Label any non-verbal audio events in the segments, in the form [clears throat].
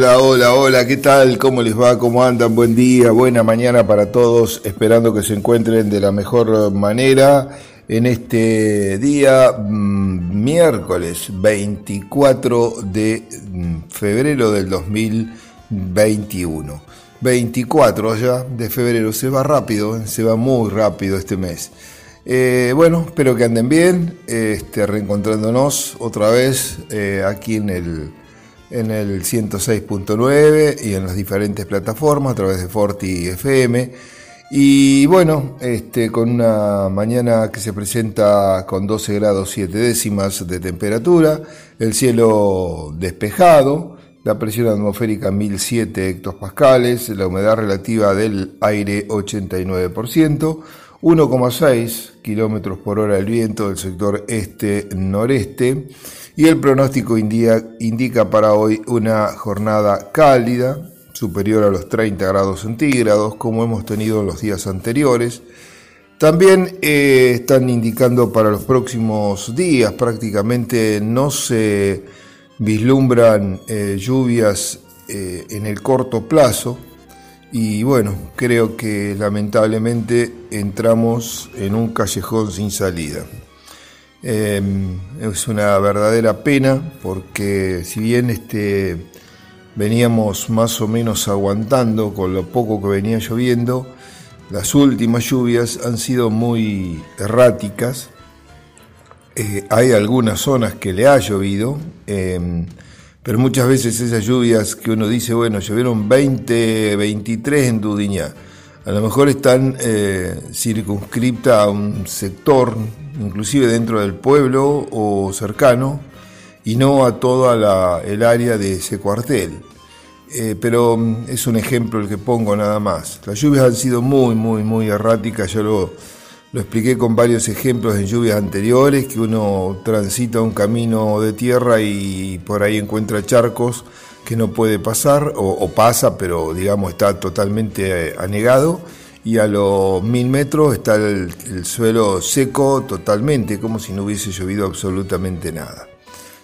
Hola, hola, hola, ¿qué tal? ¿Cómo les va? ¿Cómo andan? Buen día, buena mañana para todos, esperando que se encuentren de la mejor manera en este día mm, miércoles 24 de mm, febrero del 2021. 24 ya de febrero, se va rápido, ¿eh? se va muy rápido este mes. Eh, bueno, espero que anden bien, este, reencontrándonos otra vez eh, aquí en el en el 106.9 y en las diferentes plataformas a través de Forti FM. Y bueno, este, con una mañana que se presenta con 12 grados 7 décimas de temperatura, el cielo despejado, la presión atmosférica 1007 hectopascales, la humedad relativa del aire 89%, 1,6 kilómetros por hora el viento del sector este-noreste y el pronóstico indica, para hoy una jornada cálida, superior a los 30 grados centígrados, como hemos tenido en los días anteriores. También eh, están indicando para los próximos días, prácticamente no se vislumbran eh, lluvias eh, en el corto plazo. Y bueno, creo que lamentablemente entramos en un callejón sin salida. Em, es una verdadera pena porque si bien este, veníamos más o menos aguantando con lo poco que venía lloviendo, las últimas lluvias han sido muy erráticas. Eh, hay algunas zonas que le ha llovido, em, pero muchas veces esas lluvias que uno dice, bueno, llovieron 20, 23 en Dudiñá, a lo mejor están eh, circunscriptas a un sector inclusive dentro del pueblo o cercano, y no a toda el área de ese cuartel. Eh, pero mm, es un ejemplo el que pongo nada más. Las lluvias han sido muy, muy, muy erráticas. Yo lo, lo expliqué con varios ejemplos en lluvias anteriores, que uno transita un camino de tierra y por ahí encuentra charcos que no puede pasar, o, pasa, pero digamos está totalmente eh, anegado y a los mil metros está el, suelo seco totalmente, como si no hubiese llovido absolutamente nada.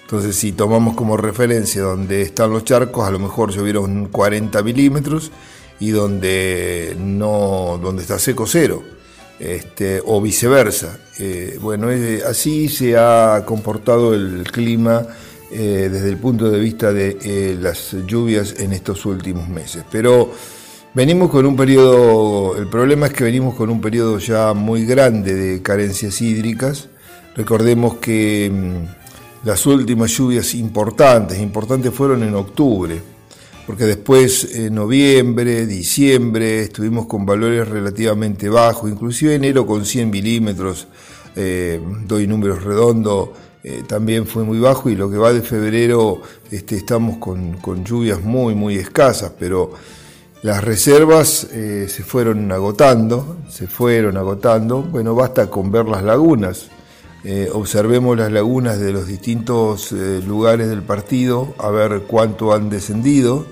Entonces, si tomamos como referencia donde están los charcos, a lo mejor llovieron 40 milímetros y donde no, donde está seco cero, este, o viceversa. Eh, bueno, así se ha comportado el clima eh, desde el punto de vista de eh, las lluvias en estos últimos meses. Pero Venimos con un periodo, el problema es que venimos con un periodo ya muy grande de carencias hídricas. Recordemos que mm, las últimas lluvias importantes, importantes fueron en octubre, porque después en noviembre, diciembre estuvimos con valores relativamente bajos, inclusive enero con 100 milímetros, eh, doy números redondos, eh, también fue muy bajo y lo que va de febrero este, estamos con, con lluvias muy, muy escasas, pero las reservas eh, se fueron agotando, se fueron agotando. Bueno, basta con ver las lagunas. Eh, observemos las lagunas de los distintos eh, lugares del partido, a ver cuánto han descendido.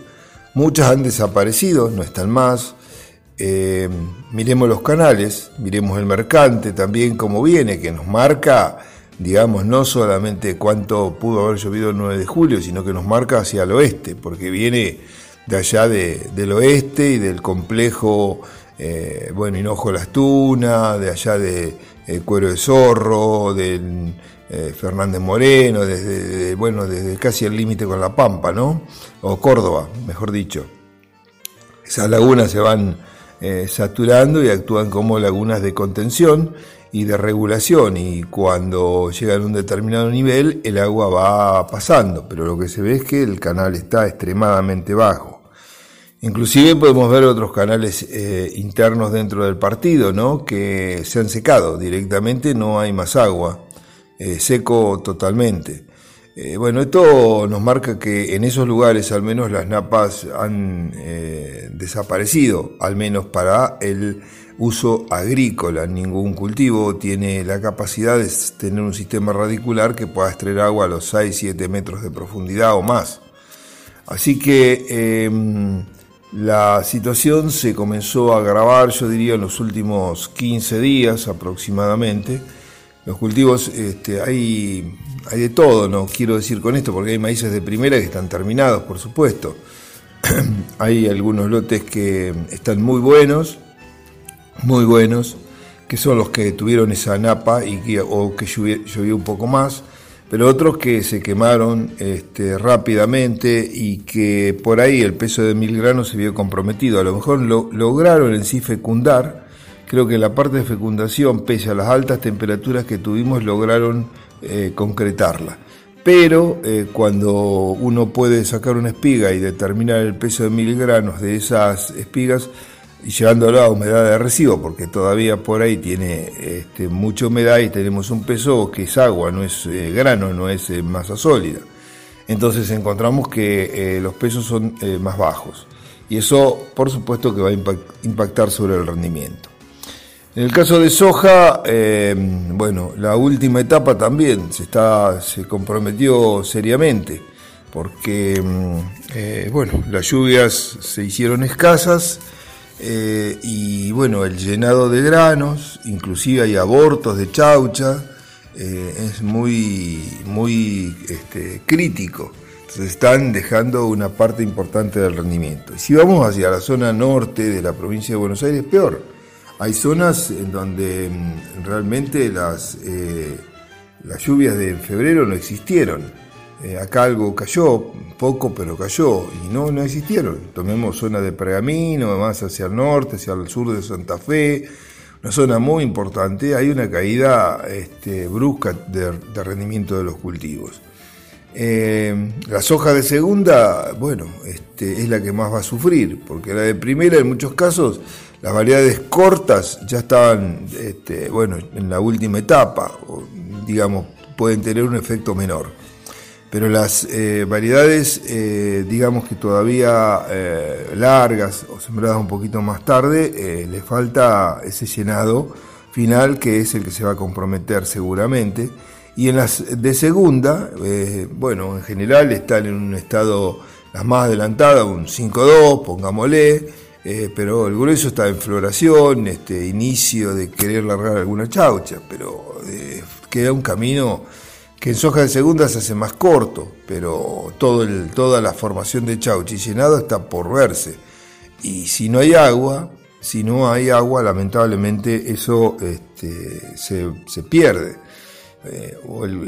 Muchas han desaparecido, no están más. miremos los canales, miremos el mercante también cómo viene, que nos marca, digamos, no solamente cuánto pudo haber llovido el 9 de julio, sino que nos marca hacia el oeste, porque viene de allá del oeste y del complejo, eh, bueno, Hinojo Las Tunas, de allá de eh, Cuero de Zorro, del eh, Fernández Moreno, desde, bueno, desde casi el límite con La Pampa, ¿no? O Córdoba, mejor dicho. Esas lagunas se van saturando y actúan como lagunas de contención y de regulación y cuando llegan a un determinado nivel el agua va pasando, pero lo que se ve es que el canal está extremadamente bajo. Inclusive podemos ver otros canales eh, internos dentro del partido, ¿no? Que se han secado directamente, no hay más agua, eh, seco totalmente. Eh, bueno, esto nos marca que en esos lugares al menos las napas han desaparecido, al menos para el uso agrícola. Ningún cultivo tiene la capacidad de tener un sistema radicular que pueda extraer agua a los 6-7 metros de profundidad o más. Así que em, la situación se comenzó a agravar, yo diría, en los últimos 15 días aproximadamente. Los cultivos, este, hay, hay de todo, no quiero decir con esto, porque hay maíces de primera que están terminados, por supuesto. [clears throat] hay algunos lotes que están muy buenos, muy buenos, que son los que tuvieron esa napa y que, o que llovió, un poco más, pero otros que se quemaron este, rápidamente y que por ahí el peso de mil granos se vio comprometido. A lo mejor lo, lograron en sí fecundar, creo que la parte de fecundación, pese a las altas temperaturas que tuvimos, lograron eh, concretarla. Pero eh, cuando uno puede sacar una espiga y determinar el peso de mil granos de esas espigas, y llevándolo a humedad de recibo, porque todavía por ahí tiene este, mucha humedad y tenemos un peso que es agua, no es eh, grano, no es masa sólida. Entonces encontramos que los pesos son más bajos. Y eso, por supuesto, que va a impactar sobre el rendimiento. En el caso de soja, eh, bueno, la última etapa también se, está, se comprometió seriamente, porque mm, eh, bueno, las lluvias se hicieron escasas eh, y bueno, el llenado de granos, inclusive hay abortos de chaucha, es muy, muy este, crítico. Se están dejando una parte importante del rendimiento. Si vamos hacia la zona norte de la provincia de Buenos Aires, peor hay zonas en donde mm, realmente las, eh, las lluvias de febrero no existieron. Eh, acá algo cayó, poco, pero cayó, y no, no existieron. Tomemos zona de Pergamino, más hacia el norte, hacia el sur de Santa Fe, una zona muy importante, hay una caída este, brusca de, rendimiento de los cultivos. Eh, la soja de segunda, bueno, este, es la que más va a sufrir, porque la de primera en muchos casos las variedades cortas ya estaban, este, bueno, en la última etapa, digamos, pueden tener un efecto menor. Pero las eh, variedades, eh, digamos que todavía eh, largas o sembradas un poquito más tarde, les falta ese llenado final que es el que se va a comprometer seguramente. Y en las de segunda, bueno, en general están en un estado las más adelantadas, un 5-2, pongámosle, eh, pero el grueso está en floración, este inicio de querer largar alguna chaucha, pero eh, queda un camino que en soja de segunda se hace más corto, pero todo el, toda la formación de chaucha llenado está por verse. Y si no hay agua, si no hay agua, lamentablemente eso este, se, se pierde. Eh,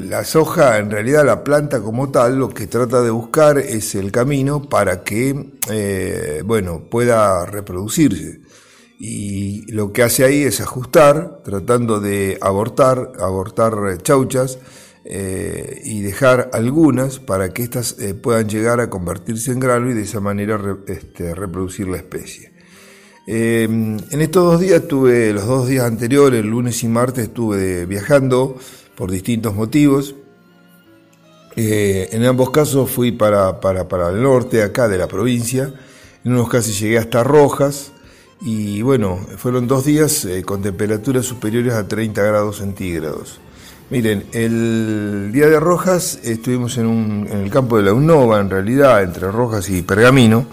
la soja, en realidad la planta como tal, lo que trata de buscar es el camino para que, eh, bueno, pueda reproducirse. Y lo que hace ahí es ajustar, tratando de abortar, abortar chauchas eh, y dejar algunas para que éstas puedan llegar a convertirse en grano y de esa manera este, reproducir la especie. en estos dos días tuve, los dos días anteriores, el lunes y martes, estuve viajando por distintos motivos. Eh, en ambos casos fui para, para, el norte, acá de la provincia. En unos casos llegué hasta Rojas. Y bueno, fueron dos días eh, con temperaturas superiores a 30 grados centígrados. Miren, el día de Rojas estuvimos en, un, en el campo de la UNOVA, en realidad, entre Rojas y Pergamino.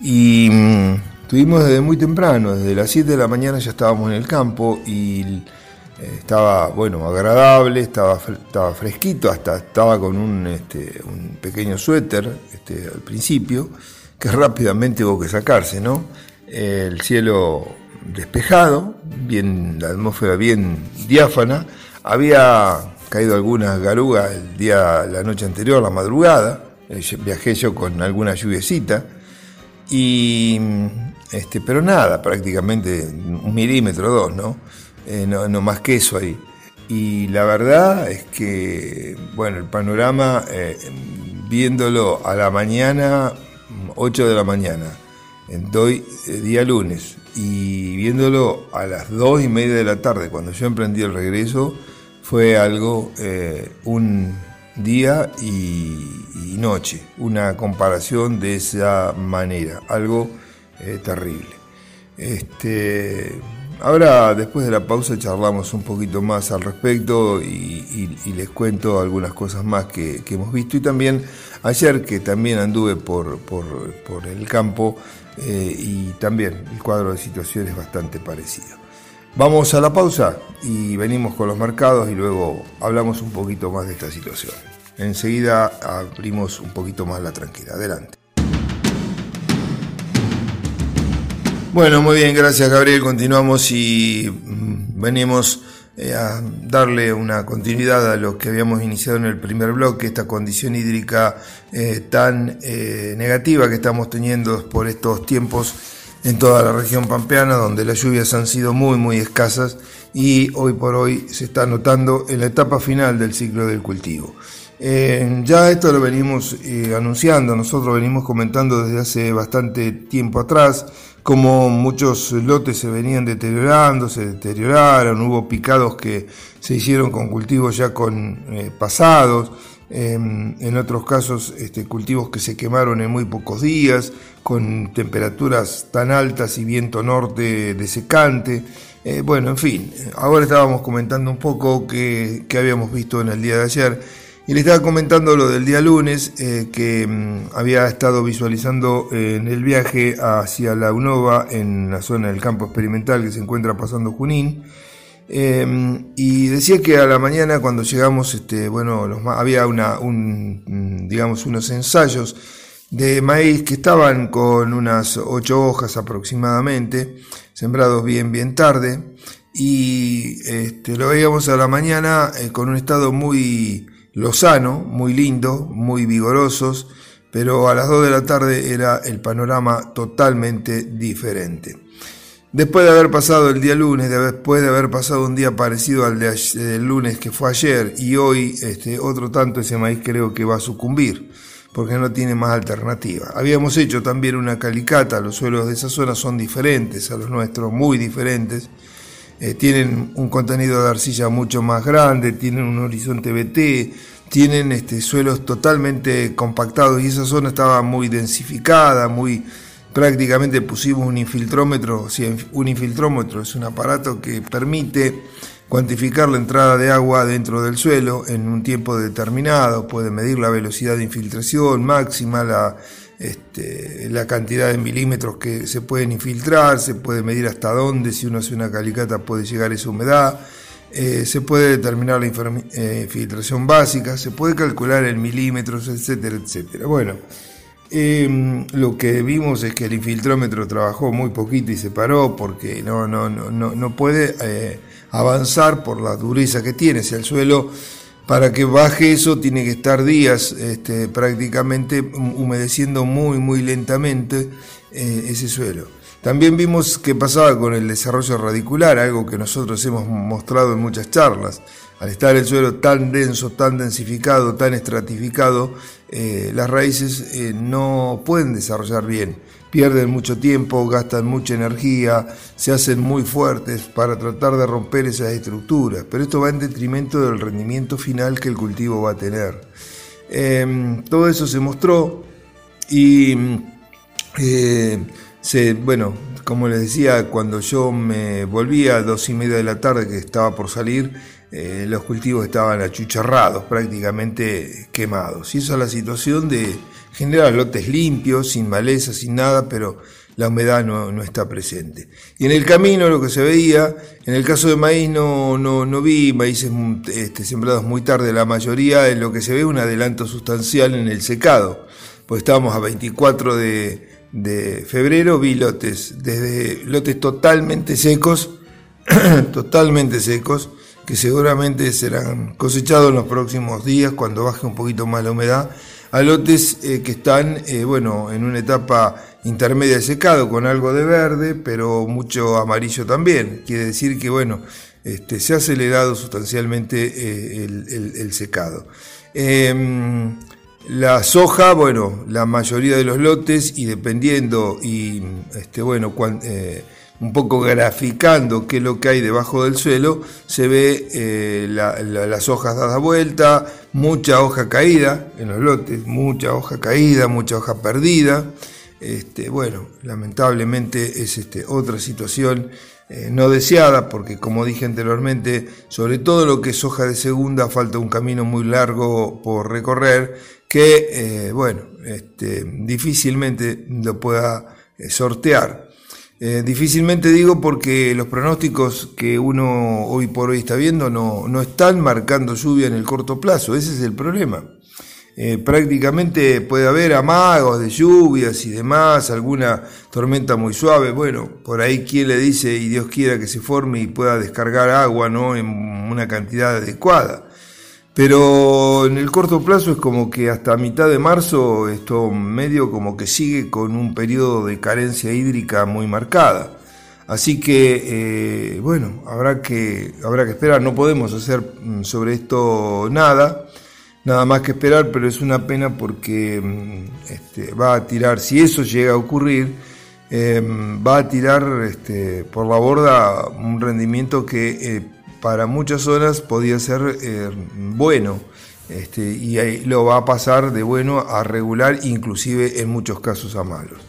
Y mm, estuvimos desde muy temprano, desde las 7 de la mañana ya estábamos en el campo y estaba, bueno, agradable, estaba, estaba fresquito, hasta estaba con un, este, un pequeño suéter este, al principio, que [laughs] rápidamente hubo que sacarse, ¿no? el cielo despejado, bien, la atmósfera bien diáfana, había caído algunas garugas el día, la noche anterior, la madrugada, eh, viajé yo con alguna lluviecita, y este, pero nada, prácticamente un milímetro o dos, ¿no? Eh, no, más que eso ahí. Y la verdad es que, bueno, el panorama, eh, viéndolo a la mañana, 8 de la mañana, en doy, eh, día lunes, y viéndolo a las 2 y media de la tarde, cuando yo emprendí el regreso, fue algo, un día y, noche, una comparación de esa manera, algo terrible. Este, Ahora, después de la pausa, charlamos un poquito más al respecto y, les cuento algunas cosas más que, hemos visto. Y también ayer, que también anduve por, el campo eh, y también el cuadro de situación es bastante parecido. Vamos a la pausa y venimos con los mercados y luego hablamos un poquito más de esta situación. Enseguida abrimos un poquito más la tranquila. Adelante. Bueno, muy bien, gracias Gabriel. Continuamos y mm, venimos eh, a darle una continuidad a lo que habíamos iniciado en el primer bloque, esta condición hídrica eh, tan eh, negativa que estamos teniendo por estos tiempos en toda la región pampeana, donde las lluvias han sido muy, muy escasas y hoy por hoy se está notando en la etapa final del ciclo del cultivo. Ya esto lo venimos anunciando, nosotros venimos comentando desde hace bastante tiempo atrás, como muchos lotes se venían deteriorando, se deterioraron, hubo picados que se hicieron con cultivos ya con eh, pasados, em, en otros casos este, cultivos que se quemaron en muy pocos días, con temperaturas tan altas y viento norte desecante. Eh, bueno, en fin, ahora estábamos comentando un poco que, que habíamos visto en el día de ayer y le estaba comentando lo del día lunes, eh, que mm, había estado visualizando eh, en el viaje hacia la UNOVA, en la zona del campo experimental que se encuentra pasando Junín. Em, y decía que a la mañana cuando llegamos, este, bueno, había una, un, mm, digamos, unos ensayos de maíz que estaban con unas ocho hojas aproximadamente, sembrados bien, bien tarde, y este, lo veíamos a la mañana eh, con un estado muy lozano, muy lindo, muy vigorosos, pero a las 2 de la tarde era el panorama totalmente diferente. Después de haber pasado el día lunes, después de haber pasado un día parecido al del lunes que fue ayer y hoy este, otro tanto, ese maíz creo que va a sucumbir porque no tiene más alternativa. Habíamos hecho también una calicata, los suelos de esa zona son diferentes a los nuestros, muy diferentes. Eh, tienen un contenido de arcilla mucho más grande, tienen un horizonte BT, tienen este, suelos totalmente compactados y esa zona estaba muy densificada, muy prácticamente pusimos un infiltrómetro, un infiltrómetro es un aparato que permite cuantificar la entrada de agua dentro del suelo en un tiempo determinado, puede medir la velocidad de infiltración máxima, la este, la cantidad de milímetros que se pueden infiltrar, se puede medir hasta dónde, si uno hace una calicata puede llegar esa humedad, eh, se puede determinar la eh, infiltración básica, se puede calcular en milímetros, etcétera, etcétera. Bueno, em, lo que vimos es que el infiltrómetro trabajó muy poquito y se paró porque no, no, no, no puede eh, avanzar por la dureza que tiene, si el suelo para que baje eso tiene que estar días este, prácticamente humedeciendo muy, muy lentamente eh, ese suelo. También vimos qué pasaba con el desarrollo radicular, algo que nosotros hemos mostrado en muchas charlas. Al estar el suelo tan denso, tan densificado, tan estratificado, eh, las raíces eh, no pueden desarrollar bien pierden mucho tiempo, gastan mucha energía, se hacen muy fuertes para tratar de romper esas estructuras, pero esto va en detrimento del rendimiento final que el cultivo va a tener. Em, todo eso se mostró y eh, se, bueno, como les decía, cuando yo me volvía a dos y media de la tarde que estaba por salir, eh, los cultivos estaban achucharrados, prácticamente quemados. Y esa es la situación de genera lotes limpios, sin maleza, sin nada, pero la humedad no, está presente. Y en el camino lo que se veía, en el caso de maíz no, no, no vi maíces este, sembrados muy tarde, la mayoría en lo que se ve un adelanto sustancial en el secado, pues estábamos a 24 de, de febrero, vi lotes, desde lotes totalmente secos, [clears throat] totalmente secos, que seguramente serán cosechados en los próximos días cuando baje un poquito más la humedad, a lotes eh, que están, eh, bueno, en una etapa intermedia de secado con algo de verde, pero mucho amarillo también. Quiere decir que, bueno, este, se ha acelerado sustancialmente eh, el, secado. La soja, bueno, la mayoría de los lotes y dependiendo y, este, bueno, un poco graficando qué es lo que hay debajo del suelo, se ve eh, las hojas dadas vuelta, mucha hoja caída en los lotes, mucha hoja caída, mucha hoja perdida. Este, bueno, lamentablemente es este, otra situación eh, no deseada, porque como dije anteriormente, sobre todo lo que es hoja de segunda, falta un camino muy largo por recorrer, que, eh, bueno, este, difícilmente lo pueda sortear. Eh, difícilmente digo porque los pronósticos que uno hoy por hoy está viendo no, no están marcando lluvia en el corto plazo, ese es el problema. eh, prácticamente puede haber amagos de lluvias y demás, alguna tormenta muy suave. Bueno, por ahí quien le dice y Dios quiera que se forme y pueda descargar agua ¿no? en una cantidad adecuada. Pero en el corto plazo es como que hasta mitad de marzo esto medio como que sigue con un periodo de carencia hídrica muy marcada. Así que, eh, bueno, habrá que, habrá que esperar. No podemos hacer mm, sobre esto nada, nada más que esperar, pero es una pena porque mm, este, va a tirar, si eso llega a ocurrir, em, va a tirar este, por la borda un rendimiento que eh, para muchas zonas podía ser eh, bueno. Este, y ahí lo va a pasar de bueno a regular, inclusive en muchos casos a malos.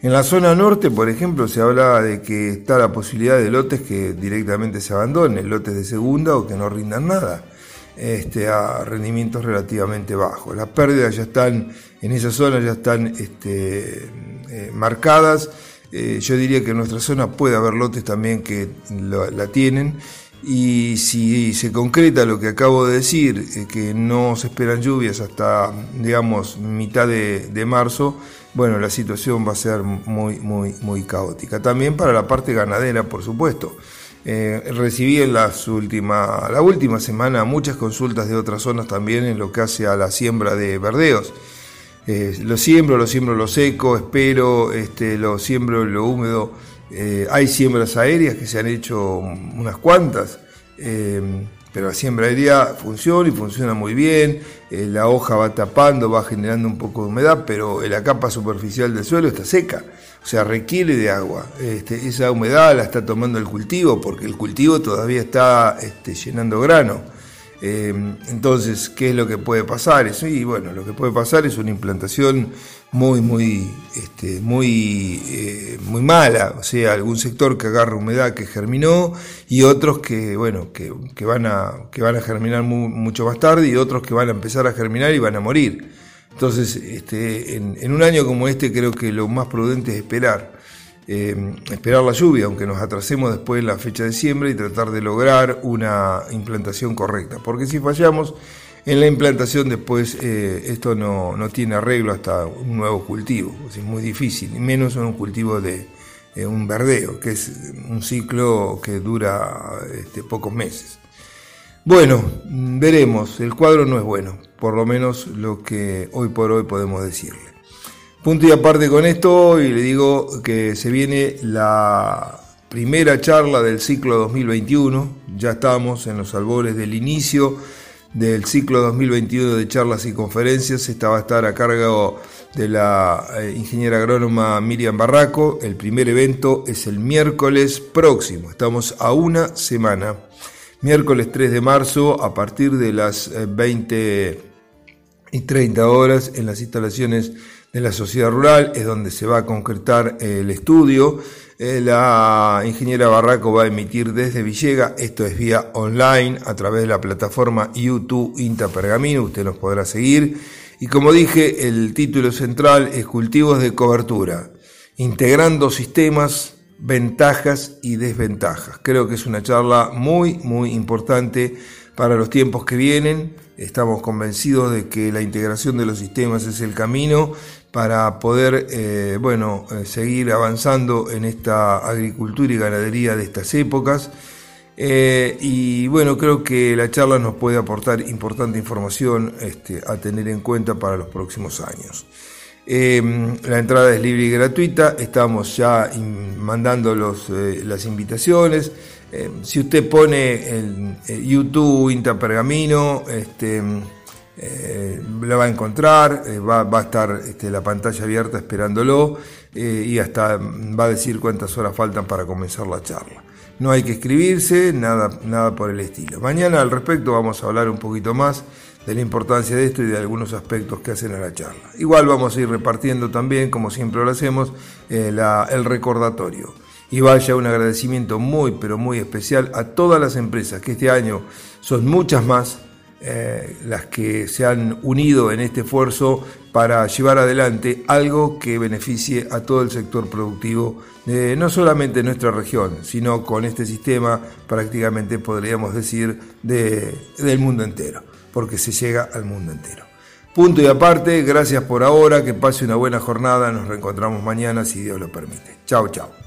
En la zona norte, por ejemplo, se hablaba de que está la posibilidad de lotes que directamente se abandonen, lotes de segunda o que no rindan nada, este, a rendimientos relativamente bajos. Las pérdidas ya están, en esa zona ya están este, eh, marcadas. Eh, yo diría que en nuestra zona puede haber lotes también que la tienen. Y si se concreta lo que acabo de decir, eh, que no se esperan lluvias hasta, digamos, mitad de marzo, bueno, la situación va a ser muy, muy, muy caótica. También para la parte ganadera, por supuesto. Eh, recibí en las última, la última semana muchas consultas de otras zonas también en lo que hace a la siembra de verdeos. Eh, lo siembro, lo siembro lo seco, espero, este, lo siembro lo húmedo. Eh, hay siembras aéreas que se han hecho unas cuantas pero la siembra aérea funciona y funciona muy bien, eh, la hoja va tapando, va generando un poco de humedad, pero la capa superficial del suelo está seca, o sea, requiere de agua. Este, esa humedad la está tomando el cultivo, porque el cultivo todavía está este, llenando grano. Eh, entonces, ¿qué es lo que puede pasar? Eso, y bueno, lo que puede pasar es una implantación muy, muy, este, muy, eh, muy mala, o sea, algún sector que agarra humedad que germinó y otros que, bueno, que, van, a, que van a germinar mucho más tarde y otros que van a empezar a germinar y van a morir. Entonces, este, en, un año como este creo que lo más prudente es esperar, eh, esperar la lluvia, aunque nos atrasemos después en la fecha de siembra y tratar de lograr una implantación correcta, porque si fallamos, en la implantación después eh, esto no, tiene arreglo hasta un nuevo cultivo, es muy difícil, y menos en un cultivo de un verdeo, que es un ciclo que dura este, pocos meses. Bueno, veremos, el cuadro no es bueno, por lo menos lo que hoy por hoy podemos decirle. Punto y aparte con esto, y le digo que se viene la primera charla del ciclo 2021, ya estamos en los albores del inicio del ciclo 2021 de charlas y conferencias. Esta va a estar a cargo de la eh, ingeniera agrónoma Miriam Barraco. El primer evento es el miércoles próximo. Estamos a una semana. Miércoles 3 de marzo a partir de las 20 eh, y 30 horas en las instalaciones de la sociedad rural. Es donde se va a concretar el estudio eh, la ingeniera Barraco va a emitir desde Villega, esto es vía online a través de la plataforma YouTube Inta Pergamino, usted nos podrá seguir. Y como dije, el título central es Cultivos de Cobertura, integrando sistemas, ventajas y desventajas. Creo que es una charla muy, muy importante para los tiempos que vienen. Estamos convencidos de que la integración de los sistemas es el camino para poder eh, bueno, eh, seguir avanzando en esta agricultura y ganadería de estas épocas. Eh, y bueno, creo que la charla nos puede aportar importante información este, a tener en cuenta para los próximos años. la entrada es libre y gratuita, estamos ya mandando los, las invitaciones. si usted pone en YouTube Inta Pergamino, este, eh, la va a encontrar, eh, va, a estar este, la pantalla abierta esperándolo eh, y hasta va a decir cuántas horas faltan para comenzar la charla. No hay que escribirse, nada, nada por el estilo. Mañana al respecto vamos a hablar un poquito más de la importancia de esto y de algunos aspectos que hacen a la charla. Igual vamos a ir repartiendo también, como siempre lo hacemos, el recordatorio. Y vaya un agradecimiento muy, pero muy especial a todas las empresas que este año son muchas más eh, las que se han unido en este esfuerzo para llevar adelante algo que beneficie a todo el sector productivo, no solamente de nuestra región, sino con este sistema prácticamente podríamos decir del mundo entero, porque se llega al mundo entero. Punto y aparte, gracias por ahora, que pase una buena jornada, nos reencontramos mañana si Dios lo permite. Chao, chao.